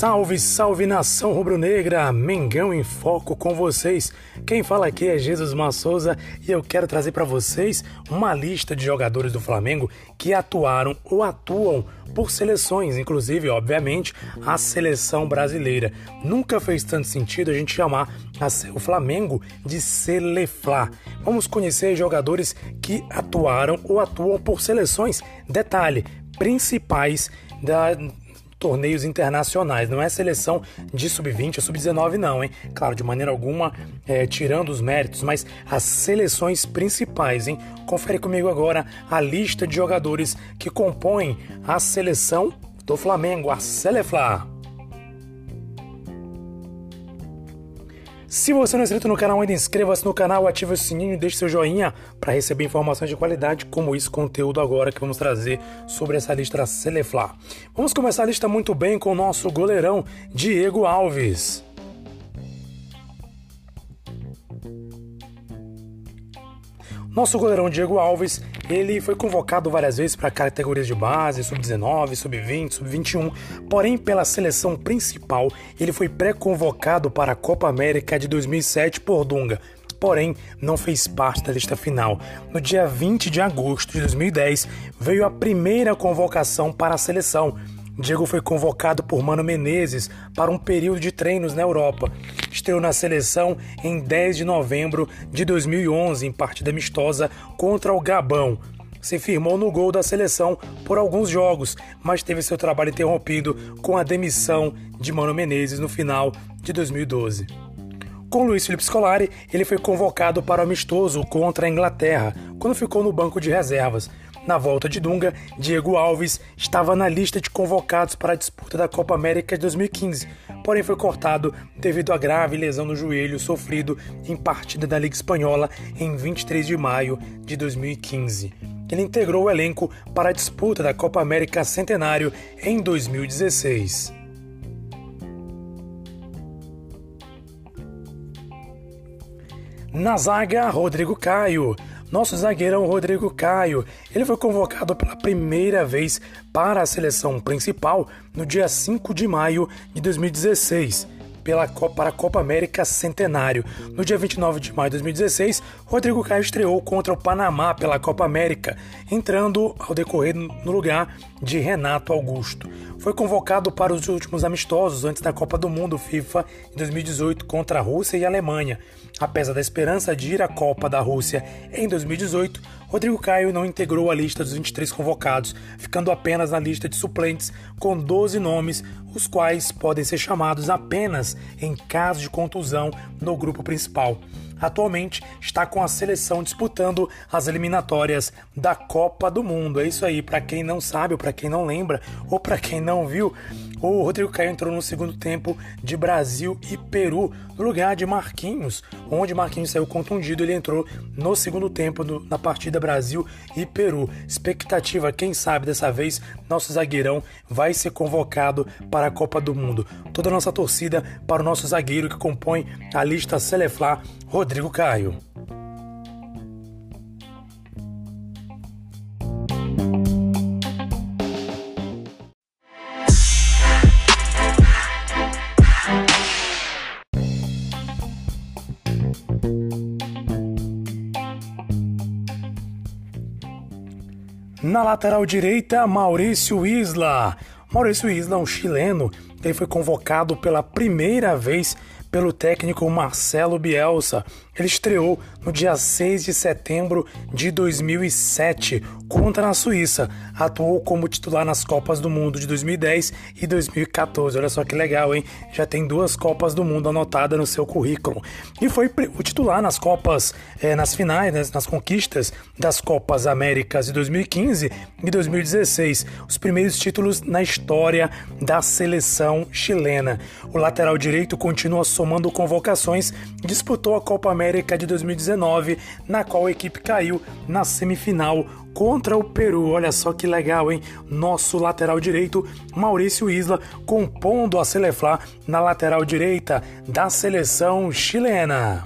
Salve, salve nação rubro-negra, Mengão em foco com vocês. Quem fala aqui é Jesus Massouza e eu quero trazer para vocês uma lista de jogadores do Flamengo que atuaram ou atuam por seleções, inclusive, obviamente, a seleção brasileira. Nunca fez tanto sentido a gente chamar o Flamengo de Seleflá. Vamos conhecer jogadores que atuaram ou atuam por seleções. Detalhe, principais da, torneios internacionais. Não é seleção de sub-20 ou sub-19, não, hein? Claro, de maneira alguma, é, tirando os méritos, mas as seleções principais, hein? Confere comigo agora a lista de jogadores que compõem a seleção do Flamengo, a Selefla. Se você não é inscrito no canal ainda, inscreva-se no canal, ative o sininho e deixe seu joinha para receber informações de qualidade como esse conteúdo agora que vamos trazer sobre essa lista Selefla. Vamos começar a lista muito bem com o nosso goleirão Diego Alves. Nosso goleirão Diego Alves, ele foi convocado várias vezes para categorias de base, sub-19, sub-20, sub-21, porém pela seleção principal, ele foi pré-convocado para a Copa América de 2007 por Dunga, porém não fez parte da lista final. No dia 20 de agosto de 2010, veio a primeira convocação para a seleção. Diego foi convocado por Mano Menezes para um período de treinos na Europa. Estreou na seleção em 10 de novembro de 2011 em partida amistosa contra o Gabão. Se firmou no gol da seleção por alguns jogos, mas teve seu trabalho interrompido com a demissão de Mano Menezes no final de 2012. Com Luiz Felipe Scolari, ele foi convocado para o amistoso contra a Inglaterra, quando ficou no banco de reservas. Na volta de Dunga, Diego Alves estava na lista de convocados para a disputa da Copa América de 2015, porém foi cortado devido à grave lesão no joelho sofrido em partida da Liga Espanhola em 23 de maio de 2015. Ele integrou o elenco para a disputa da Copa América Centenário em 2016. Na zaga, Rodrigo Caio. Nosso zagueirão Rodrigo Caio, ele foi convocado pela primeira vez para a seleção principal no dia 5 de maio de 2016 pela Copa, para a Copa América Centenário. No dia 29 de maio de 2016, Rodrigo Caio estreou contra o Panamá pela Copa América, entrando ao decorrer no lugar de Renato Augusto. Foi convocado para os últimos amistosos antes da Copa do Mundo FIFA em 2018 contra a Rússia e a Alemanha. Apesar da esperança de ir à Copa da Rússia em 2018, Rodrigo Caio não integrou a lista dos 23 convocados, ficando apenas na lista de suplentes com 12 nomes, os quais podem ser chamados apenas em caso de contusão no grupo principal atualmente está com a seleção disputando as eliminatórias da Copa do Mundo. É isso aí, para quem não sabe, ou para quem não lembra, ou para quem não viu, o Rodrigo Caio entrou no segundo tempo de Brasil e Peru, no lugar de Marquinhos, onde Marquinhos saiu contundido, ele entrou no segundo tempo do, na partida Brasil e Peru. Expectativa, quem sabe dessa vez nosso zagueirão vai ser convocado para a Copa do Mundo. Toda a nossa torcida para o nosso zagueiro que compõe a lista Celeflá, Rodrigo Caio. Na lateral direita, Maurício Isla. Maurício Isla, um chileno, ele foi convocado pela primeira vez pelo técnico Marcelo Bielsa. Ele estreou no dia 6 de setembro de 2007 contra a Suíça. Atuou como titular nas Copas do Mundo de 2010 e 2014. Olha só que legal, hein? Já tem duas Copas do Mundo anotadas no seu currículo. E foi o titular nas Copas, eh, nas finais, né, nas conquistas das Copas Américas de 2015 e 2016. Os primeiros títulos na história da seleção chilena. O lateral direito continua somando convocações, disputou a Copa América de 2019, na qual a equipe caiu na semifinal contra o Peru. Olha só que legal, hein? Nosso lateral direito, Maurício Isla, compondo a Seleflá na lateral direita da seleção chilena.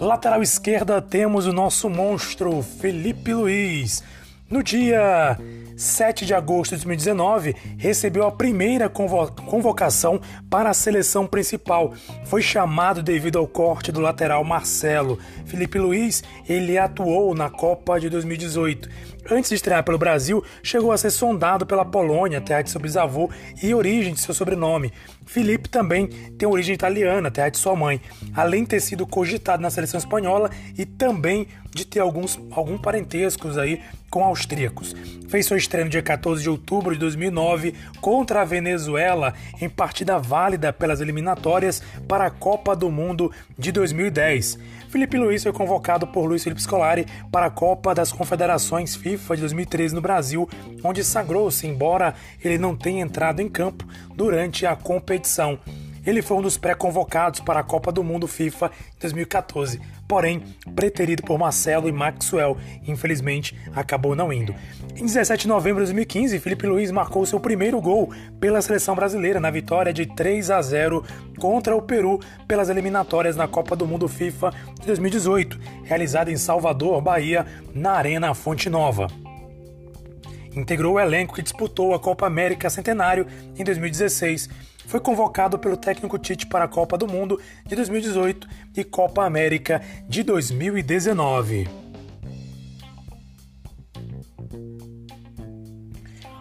Lateral esquerda temos o nosso monstro Felipe Luiz. No dia 7 de agosto de 2019, recebeu a primeira convocação para a seleção principal. Foi chamado devido ao corte do lateral Marcelo. Felipe Luiz, ele atuou na Copa de 2018. Antes de estrear pelo Brasil, chegou a ser sondado pela Polônia, terra de seu bisavô e origem de seu sobrenome. Felipe também tem origem italiana, terra de sua mãe, além de ter sido cogitado na seleção espanhola e também de ter alguns algum parentescos aí com austríacos. Fez sua estreia no dia 14 de outubro de 2009 contra a Venezuela em partida válida pelas eliminatórias para a Copa do Mundo de 2010. Felipe Luiz foi convocado por Luiz Felipe Scolari para a Copa das Confederações FIFA de 2013 no Brasil, onde sagrou-se, embora ele não tenha entrado em campo durante a competição. Ele foi um dos pré-convocados para a Copa do Mundo FIFA 2014, porém preterido por Marcelo e Maxwell, infelizmente acabou não indo. Em 17 de novembro de 2015, Felipe Luiz marcou seu primeiro gol pela seleção brasileira na vitória de 3 a 0 contra o Peru pelas eliminatórias na Copa do Mundo FIFA de 2018, realizada em Salvador, Bahia, na Arena Fonte Nova integrou o elenco que disputou a Copa América Centenário em 2016 foi convocado pelo técnico Tite para a Copa do Mundo de 2018 e Copa América de 2019.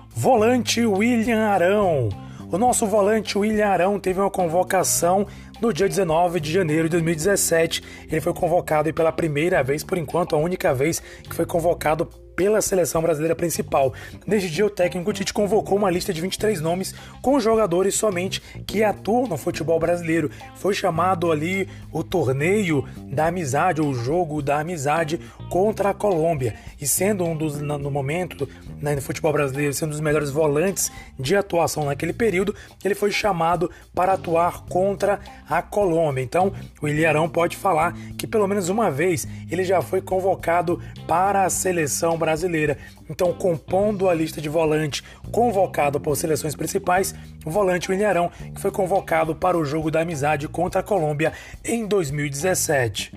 Volante William Arão. O nosso volante William Arão teve uma convocação no dia 19 de janeiro de 2017. Ele foi convocado pela primeira vez, por enquanto, a única vez que foi convocado pela seleção brasileira principal. Neste dia, o técnico Tite convocou uma lista de 23 nomes com jogadores somente que atuam no futebol brasileiro. Foi chamado ali o torneio da amizade, ou o jogo da amizade contra a Colômbia. E sendo um dos, no momento, né, no futebol brasileiro, sendo um dos melhores volantes de atuação naquele período, ele foi chamado para atuar contra a Colômbia. Então, o Ilharão pode falar que pelo menos uma vez ele já foi convocado para a seleção brasileira brasileira. Então, compondo a lista de volante convocado por seleções principais, o volante William que foi convocado para o jogo da amizade contra a Colômbia em 2017.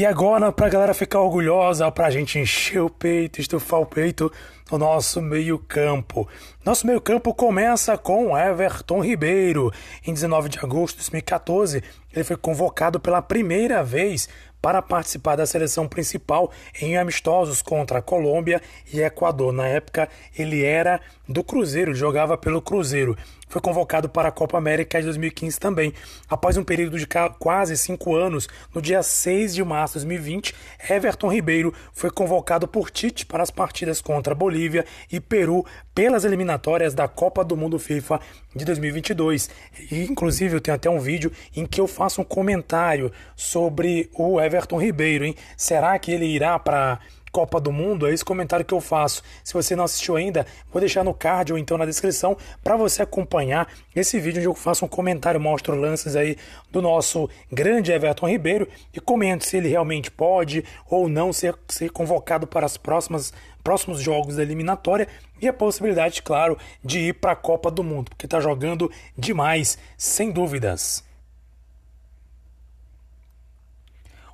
E agora, para a galera ficar orgulhosa, para a gente encher o peito, estufar o peito, o nosso meio-campo. Nosso meio-campo começa com Everton Ribeiro. Em 19 de agosto de 2014, ele foi convocado pela primeira vez para participar da seleção principal em amistosos contra a Colômbia e Equador. Na época, ele era do Cruzeiro, jogava pelo Cruzeiro foi convocado para a Copa América de 2015 também. Após um período de quase cinco anos, no dia 6 de março de 2020, Everton Ribeiro foi convocado por Tite para as partidas contra Bolívia e Peru pelas eliminatórias da Copa do Mundo FIFA de 2022. E, inclusive, eu tenho até um vídeo em que eu faço um comentário sobre o Everton Ribeiro. Hein? Será que ele irá para Copa do Mundo, é esse comentário que eu faço. Se você não assistiu ainda, vou deixar no card ou então na descrição para você acompanhar esse vídeo onde eu faço um comentário, mostro lances aí do nosso grande Everton Ribeiro e comento se ele realmente pode ou não ser, ser convocado para as próximas próximos jogos da eliminatória e a possibilidade, claro, de ir para a Copa do Mundo, porque está jogando demais, sem dúvidas.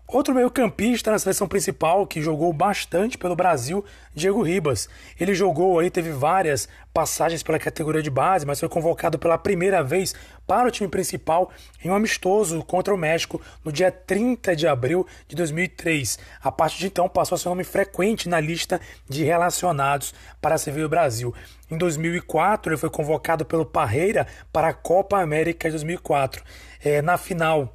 Outro meio-campista na seleção principal que jogou bastante pelo Brasil, Diego Ribas. Ele jogou aí, teve várias passagens pela categoria de base, mas foi convocado pela primeira vez para o time principal em um amistoso contra o México no dia 30 de abril de 2003. A partir de então passou a ser um nome frequente na lista de relacionados para servir o Brasil. Em 2004 ele foi convocado pelo Parreira para a Copa América de 2004. É, na final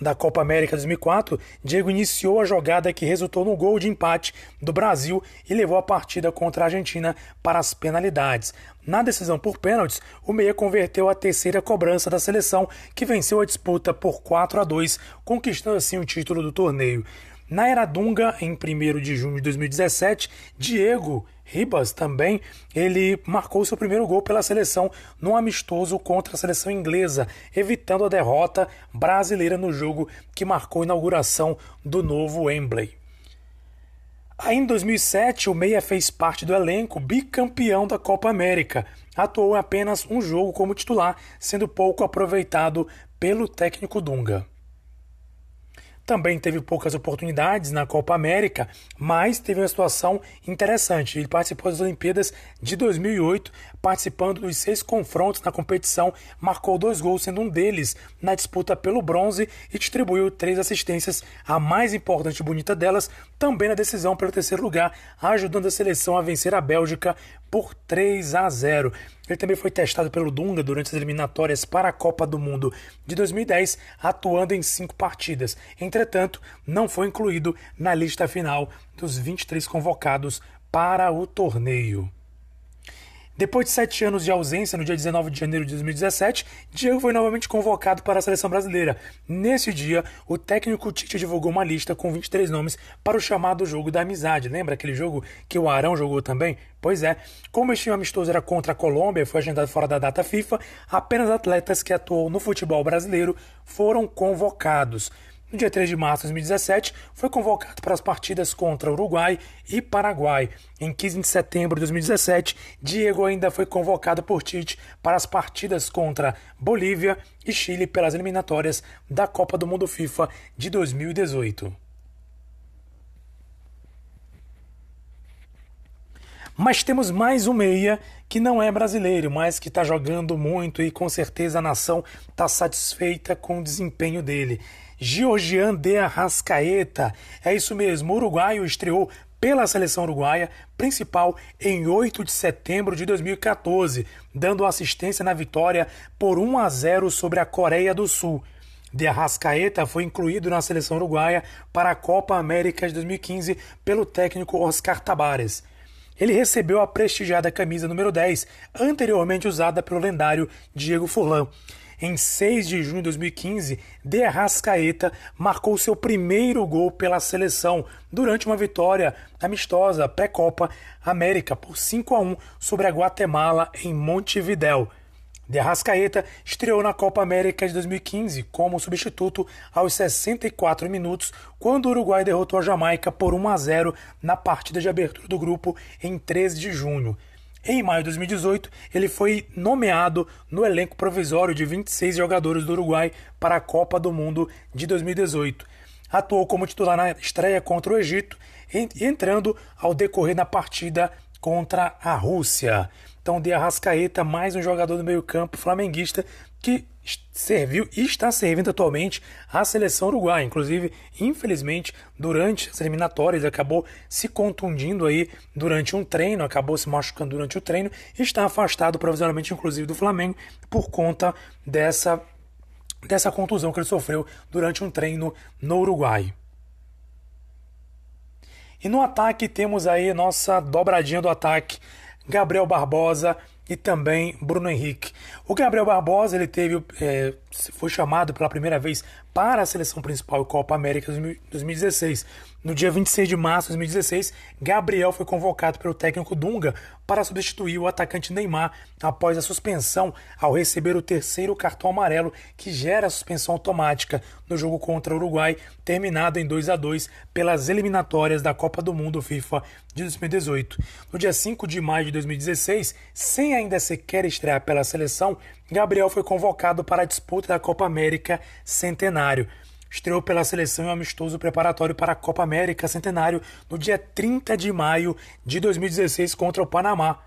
da Copa América 2004, Diego iniciou a jogada que resultou no gol de empate do Brasil e levou a partida contra a Argentina para as penalidades. Na decisão por pênaltis, o Meia converteu a terceira cobrança da seleção, que venceu a disputa por 4 a 2, conquistando assim o título do torneio. Na Era Dunga, em 1 de junho de 2017, Diego Ribas também, ele marcou seu primeiro gol pela seleção no amistoso contra a seleção inglesa, evitando a derrota brasileira no jogo que marcou a inauguração do novo Wembley. Aí em 2007, o Meia fez parte do elenco bicampeão da Copa América. Atuou em apenas um jogo como titular, sendo pouco aproveitado pelo técnico Dunga. Também teve poucas oportunidades na Copa América, mas teve uma situação interessante. Ele participou das Olimpíadas de 2008, participando dos seis confrontos na competição, marcou dois gols, sendo um deles na disputa pelo bronze e distribuiu três assistências, a mais importante e bonita delas, também na decisão pelo terceiro lugar, ajudando a seleção a vencer a Bélgica por 3 a 0. Ele também foi testado pelo Dunga durante as eliminatórias para a Copa do Mundo de 2010, atuando em cinco partidas. Entretanto, não foi incluído na lista final dos 23 convocados para o torneio. Depois de sete anos de ausência, no dia 19 de janeiro de 2017, Diego foi novamente convocado para a seleção brasileira. Nesse dia, o técnico Tite divulgou uma lista com 23 nomes para o chamado Jogo da Amizade. Lembra aquele jogo que o Arão jogou também? Pois é, como este amistoso era contra a Colômbia e foi agendado fora da data FIFA, apenas atletas que atuam no futebol brasileiro foram convocados. No dia 3 de março de 2017, foi convocado para as partidas contra Uruguai e Paraguai. Em 15 de setembro de 2017, Diego ainda foi convocado por Tite para as partidas contra Bolívia e Chile pelas eliminatórias da Copa do Mundo FIFA de 2018. Mas temos mais um meia que não é brasileiro, mas que está jogando muito e com certeza a nação está satisfeita com o desempenho dele. Georgian de Arrascaeta. É isso mesmo, o uruguaio estreou pela seleção uruguaia principal em 8 de setembro de 2014, dando assistência na vitória por 1 a 0 sobre a Coreia do Sul. De Arrascaeta foi incluído na seleção uruguaia para a Copa América de 2015 pelo técnico Oscar Tabares. Ele recebeu a prestigiada camisa número 10, anteriormente usada pelo lendário Diego Furlan. Em 6 de junho de 2015, De Arrascaeta marcou seu primeiro gol pela seleção durante uma vitória amistosa pré-Copa América por 5 a 1 sobre a Guatemala em Montevidéu. De Arrascaeta estreou na Copa América de 2015 como substituto aos 64 minutos, quando o Uruguai derrotou a Jamaica por 1 a 0 na partida de abertura do grupo em 13 de junho. Em maio de 2018, ele foi nomeado no elenco provisório de 26 jogadores do Uruguai para a Copa do Mundo de 2018. Atuou como titular na estreia contra o Egito entrando ao decorrer da partida contra a Rússia. Então, de Arrascaeta, mais um jogador do meio-campo flamenguista que serviu e está servindo atualmente a seleção uruguaia. Inclusive, infelizmente, durante as eliminatórias, acabou se contundindo aí durante um treino, acabou se machucando durante o treino e está afastado provisoriamente, inclusive, do Flamengo por conta dessa, dessa contusão que ele sofreu durante um treino no Uruguai. E no ataque temos aí nossa dobradinha do ataque, Gabriel Barbosa e também Bruno Henrique. O Gabriel Barbosa ele teve, é, foi chamado pela primeira vez para a seleção principal Copa América 2016. No dia 26 de março de 2016, Gabriel foi convocado pelo técnico Dunga para substituir o atacante Neymar após a suspensão ao receber o terceiro cartão amarelo que gera a suspensão automática no jogo contra o Uruguai, terminado em 2 a 2 pelas eliminatórias da Copa do Mundo FIFA de 2018. No dia 5 de maio de 2016, sem ainda sequer estrear pela seleção, Gabriel foi convocado para a disputa da Copa América Centenário estreou pela seleção em um amistoso preparatório para a Copa América Centenário no dia 30 de maio de 2016 contra o Panamá.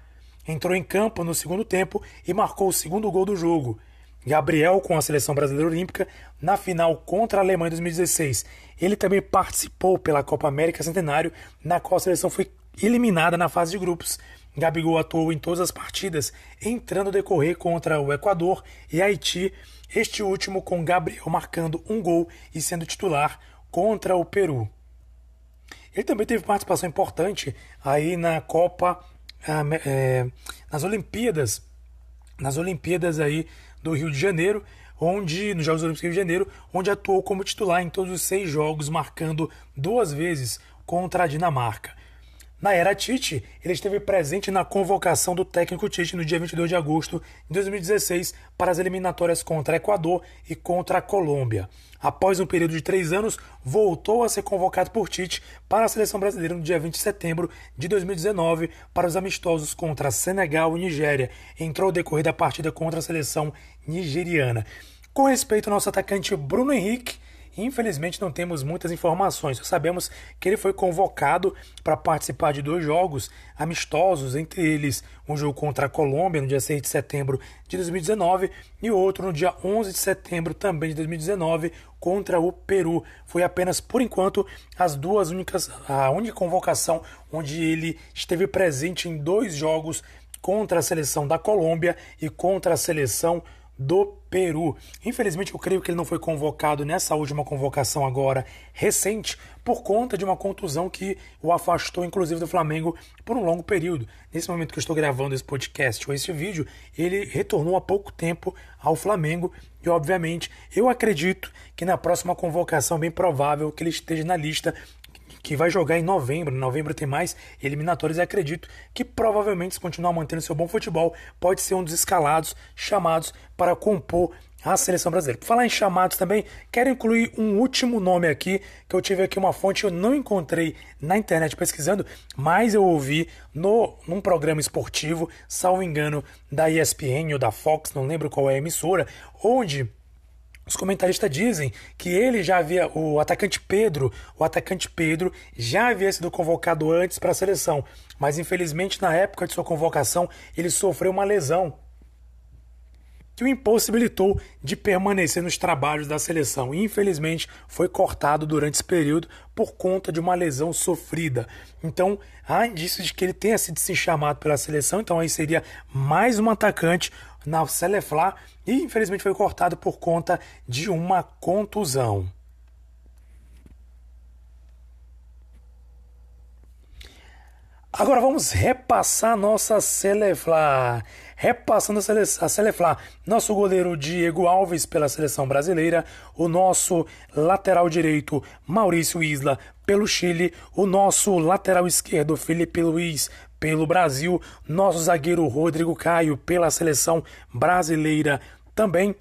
Entrou em campo no segundo tempo e marcou o segundo gol do jogo. Gabriel com a seleção brasileira olímpica na final contra a Alemanha em 2016. Ele também participou pela Copa América Centenário, na qual a seleção foi eliminada na fase de grupos. Gabigol atuou em todas as partidas, entrando decorrer contra o Equador e Haiti este último com Gabriel marcando um gol e sendo titular contra o Peru. Ele também teve participação importante aí na Copa, é, nas Olimpíadas, nas Olimpíadas aí do Rio de Janeiro, onde nos Jogos Olímpicos do Rio de Janeiro, onde atuou como titular em todos os seis jogos, marcando duas vezes contra a Dinamarca. Na era Tite, ele esteve presente na convocação do técnico Tite no dia 22 de agosto de 2016 para as eliminatórias contra Equador e contra Colômbia. Após um período de três anos, voltou a ser convocado por Tite para a seleção brasileira no dia 20 de setembro de 2019 para os amistosos contra Senegal e Nigéria. Entrou decorrida a partida contra a seleção nigeriana. Com respeito ao nosso atacante Bruno Henrique, Infelizmente não temos muitas informações. Só sabemos que ele foi convocado para participar de dois jogos amistosos, entre eles um jogo contra a Colômbia no dia 6 de setembro de 2019 e outro no dia 11 de setembro também de 2019 contra o Peru. Foi apenas por enquanto as duas únicas a única convocação onde ele esteve presente em dois jogos contra a seleção da Colômbia e contra a seleção do Peru. Infelizmente, eu creio que ele não foi convocado nessa última convocação agora recente por conta de uma contusão que o afastou, inclusive, do Flamengo por um longo período. Nesse momento que eu estou gravando esse podcast ou esse vídeo, ele retornou há pouco tempo ao Flamengo e, obviamente, eu acredito que na próxima convocação, bem provável que ele esteja na lista que vai jogar em novembro. Em novembro tem mais eliminatórios e acredito que provavelmente, se continuar mantendo seu bom futebol, pode ser um dos escalados chamados para compor a seleção brasileira. Por falar em chamados também, quero incluir um último nome aqui, que eu tive aqui uma fonte eu não encontrei na internet pesquisando, mas eu ouvi no num programa esportivo, salvo engano, da ESPN ou da Fox, não lembro qual é a emissora, onde os comentaristas dizem que ele já havia, o atacante Pedro, o atacante Pedro já havia sido convocado antes para a seleção, mas infelizmente na época de sua convocação ele sofreu uma lesão que o impossibilitou de permanecer nos trabalhos da seleção. Infelizmente, foi cortado durante esse período por conta de uma lesão sofrida. Então, há indícios de que ele tenha sido se chamado pela seleção, então aí seria mais um atacante na Seleflá e infelizmente foi cortado por conta de uma contusão. Agora vamos repassar nossa Seleflá. Repassando a Seleflá, nosso goleiro Diego Alves pela seleção brasileira, o nosso lateral direito Maurício Isla pelo Chile, o nosso lateral esquerdo Felipe Luiz pelo Brasil, nosso zagueiro Rodrigo Caio pela seleção brasileira também.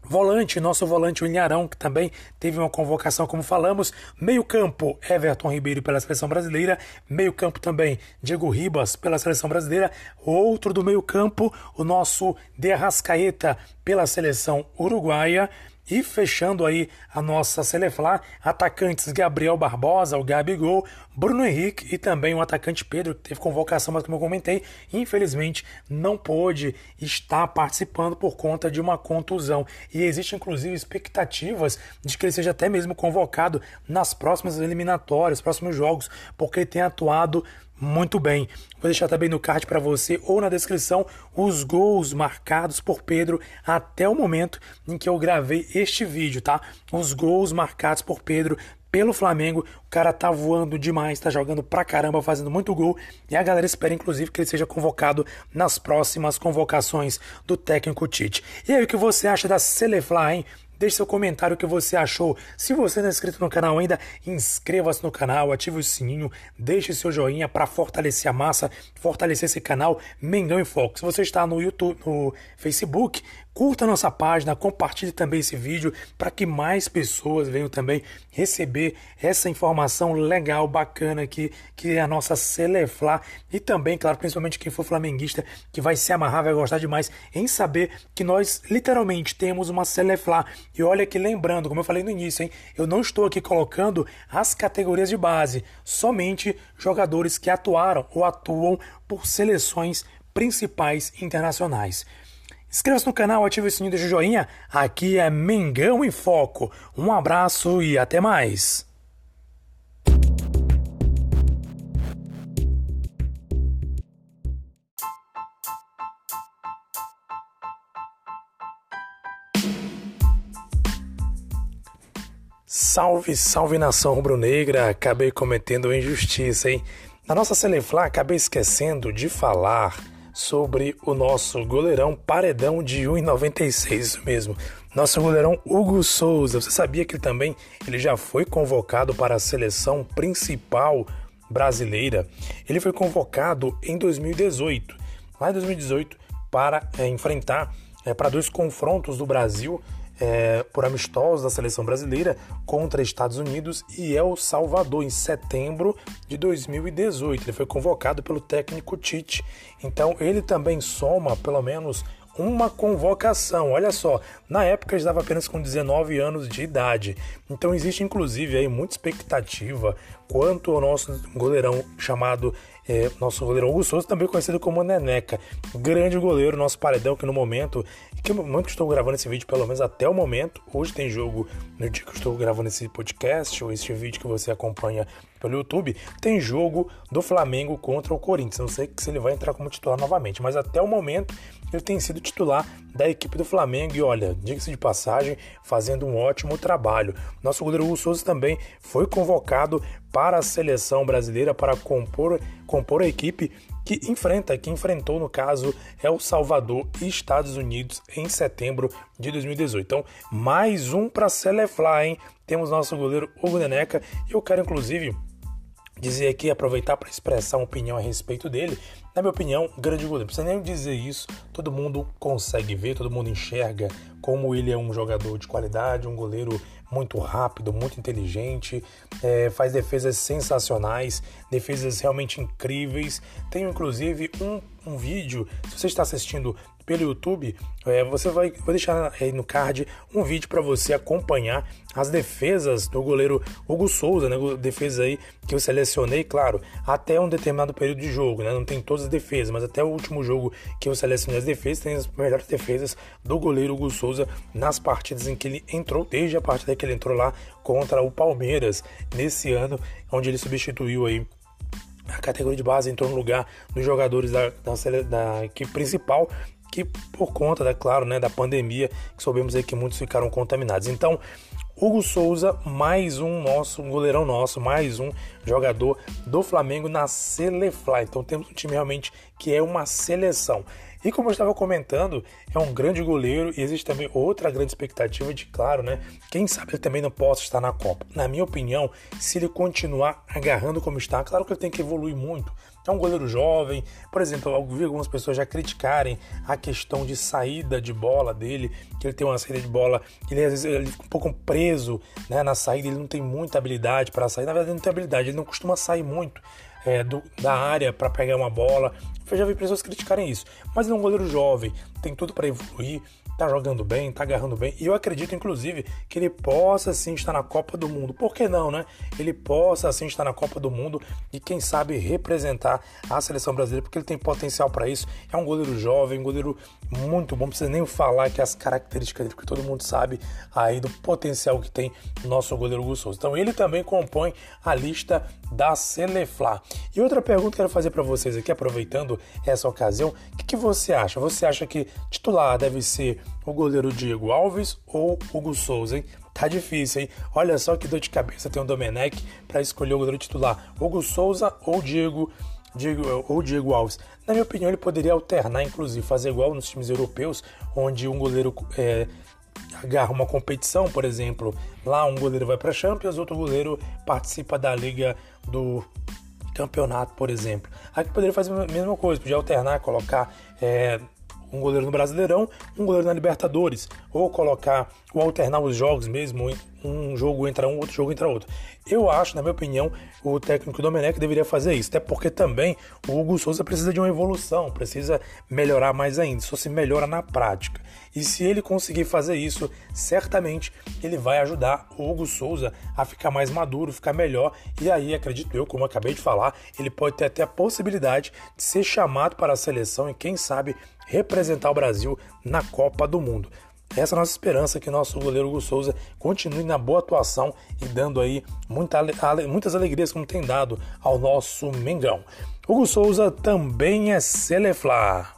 Volante, nosso volante Arão, que também teve uma convocação, como falamos. Meio-campo, Everton Ribeiro pela seleção brasileira. Meio-campo também, Diego Ribas pela seleção brasileira. Outro do meio-campo, o nosso De Arrascaeta pela seleção uruguaia. E fechando aí a nossa Seleflá, atacantes Gabriel Barbosa, o Gabigol, Bruno Henrique e também o atacante Pedro, que teve convocação, mas como eu comentei, infelizmente não pôde estar participando por conta de uma contusão. E existe inclusive expectativas de que ele seja até mesmo convocado nas próximas eliminatórias, próximos jogos, porque ele tem atuado muito bem. Vou deixar também no card para você ou na descrição os gols marcados por Pedro até o momento em que eu gravei este vídeo, tá? Os gols marcados por Pedro pelo Flamengo. O cara tá voando demais, tá jogando pra caramba, fazendo muito gol. E a galera espera, inclusive, que ele seja convocado nas próximas convocações do técnico Tite. E aí, o que você acha da Selefla, hein? Deixe seu comentário o que você achou. Se você não é inscrito no canal ainda, inscreva-se no canal, ative o sininho, deixe seu joinha para fortalecer a massa, fortalecer esse canal Mengão em Foco. Se você está no YouTube, no Facebook, Curta nossa página, compartilhe também esse vídeo para que mais pessoas venham também receber essa informação legal, bacana aqui, que é a nossa Celeflá. E também, claro, principalmente quem for flamenguista, que vai se amarrar, vai gostar demais em saber que nós literalmente temos uma Celeflá. E olha que lembrando, como eu falei no início, hein, eu não estou aqui colocando as categorias de base, somente jogadores que atuaram ou atuam por seleções principais internacionais. Inscreva-se no canal, ative o sininho, deixa o joinha. Aqui é Mengão em Foco. Um abraço e até mais. Salve, salve nação rubro-negra! Acabei cometendo injustiça, hein? Na nossa Seleflá, acabei esquecendo de falar sobre o nosso goleirão paredão de 1,96, isso mesmo. Nosso goleirão Hugo Souza, você sabia que ele também ele já foi convocado para a seleção principal brasileira, ele foi convocado em 2018, lá em 2018, para é, enfrentar é, para dois confrontos do Brasil é, por amistosos da seleção brasileira contra Estados Unidos e El Salvador em setembro de 2018. Ele foi convocado pelo técnico Tite. Então ele também soma pelo menos uma convocação. Olha só, na época ele estava apenas com 19 anos de idade. Então existe inclusive aí muita expectativa quanto ao nosso goleirão chamado é, nosso goleiro Hugo Souza, também conhecido como Neneca. Grande goleiro, nosso paredão que no momento, que no momento que estou gravando esse vídeo, pelo menos até o momento, hoje tem jogo no dia que estou gravando esse podcast, ou este vídeo que você acompanha pelo YouTube, tem jogo do Flamengo contra o Corinthians. Não sei se ele vai entrar como titular novamente, mas até o momento ele tem sido titular da equipe do Flamengo e olha, diga-se de passagem, fazendo um ótimo trabalho. Nosso goleiro Hugo Souza também foi convocado para a seleção brasileira para compor, compor a equipe que enfrenta, que enfrentou no caso El Salvador e Estados Unidos em setembro de 2018. Então, mais um para Selefly, hein? Temos nosso goleiro Hugo Neneca e eu quero inclusive dizer aqui, aproveitar para expressar uma opinião a respeito dele. Na minha opinião, grande goleiro. Não precisa nem dizer isso, todo mundo consegue ver, todo mundo enxerga como ele é um jogador de qualidade, um goleiro muito rápido, muito inteligente, é, faz defesas sensacionais, defesas realmente incríveis. Tenho inclusive um, um vídeo, se você está assistindo pelo YouTube, é, você vai vou deixar aí no card um vídeo para você acompanhar as defesas do goleiro Hugo Souza, né? Defesa aí que eu selecionei, claro, até um determinado período de jogo, né? Não tem todas as defesas, mas até o último jogo que eu selecionei as defesas, tem as melhores defesas do goleiro Hugo Souza nas partidas em que ele entrou, desde a partida que ele entrou lá contra o Palmeiras nesse ano, onde ele substituiu aí a categoria de base entrou no lugar dos jogadores da, da, da equipe principal que por conta, é claro, né, da pandemia, que soubemos aí que muitos ficaram contaminados. Então, Hugo Souza, mais um nosso, um goleirão nosso, mais um jogador do Flamengo na Selefly. Então temos um time realmente que é uma seleção. E como eu estava comentando, é um grande goleiro e existe também outra grande expectativa de, claro, né? Quem sabe ele também não possa estar na Copa. Na minha opinião, se ele continuar agarrando como está, claro que ele tem que evoluir muito. É um goleiro jovem. Por exemplo, eu vi algumas pessoas já criticarem a questão de saída de bola dele, que ele tem uma saída de bola, ele às vezes ele fica um pouco preso né, na saída, ele não tem muita habilidade para sair. Na verdade, não tem habilidade, ele não costuma sair muito é, do, da área para pegar uma bola. Eu já vi pessoas criticarem isso. Mas ele é um goleiro jovem, tem tudo para evoluir, tá jogando bem, tá agarrando bem. E eu acredito, inclusive, que ele possa sim estar na Copa do Mundo. Por que não, né? Ele possa sim estar na Copa do Mundo e, quem sabe, representar a seleção brasileira, porque ele tem potencial para isso. É um goleiro jovem, um goleiro muito bom. Não precisa nem falar que as características dele, porque todo mundo sabe aí do potencial que tem nosso goleiro Souza. Então, ele também compõe a lista da Seleflá. E outra pergunta que eu quero fazer para vocês aqui, aproveitando essa ocasião, o que, que você acha? Você acha que titular deve ser o goleiro Diego Alves ou Hugo Souza, hein? Tá difícil, hein? Olha só que dor de cabeça tem o Domenech para escolher o goleiro titular, Hugo Souza ou Diego, Diego ou Diego Alves. Na minha opinião, ele poderia alternar, inclusive, fazer igual nos times europeus, onde um goleiro é, agarra uma competição, por exemplo, lá um goleiro vai para a Champions, outro goleiro participa da liga do campeonato, por exemplo. Aqui poderia fazer a mesma coisa, podia alternar, colocar é, um goleiro no Brasileirão, um goleiro na Libertadores, ou colocar ou alternar os jogos mesmo, um jogo entra um, outro jogo entra outro. Eu acho, na minha opinião, o técnico Domenech deveria fazer isso, até porque também o Hugo Souza precisa de uma evolução, precisa melhorar mais ainda, só se melhora na prática. E se ele conseguir fazer isso, certamente ele vai ajudar o Hugo Souza a ficar mais maduro, ficar melhor, e aí acredito eu, como eu acabei de falar, ele pode ter até a possibilidade de ser chamado para a seleção e quem sabe representar o Brasil na Copa do Mundo. Essa é a nossa esperança que nosso goleiro Hugo Souza continue na boa atuação e dando aí muita, muitas alegrias como tem dado ao nosso Mengão. Hugo Souza também é Celeflar.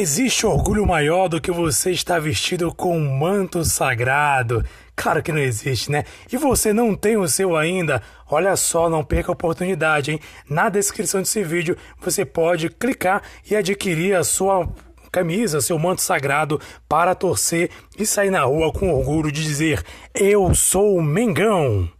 Existe orgulho maior do que você estar vestido com um manto sagrado? Claro que não existe, né? E você não tem o seu ainda? Olha só, não perca a oportunidade, hein? Na descrição desse vídeo você pode clicar e adquirir a sua camisa, seu manto sagrado para torcer e sair na rua com orgulho de dizer: Eu sou o Mengão.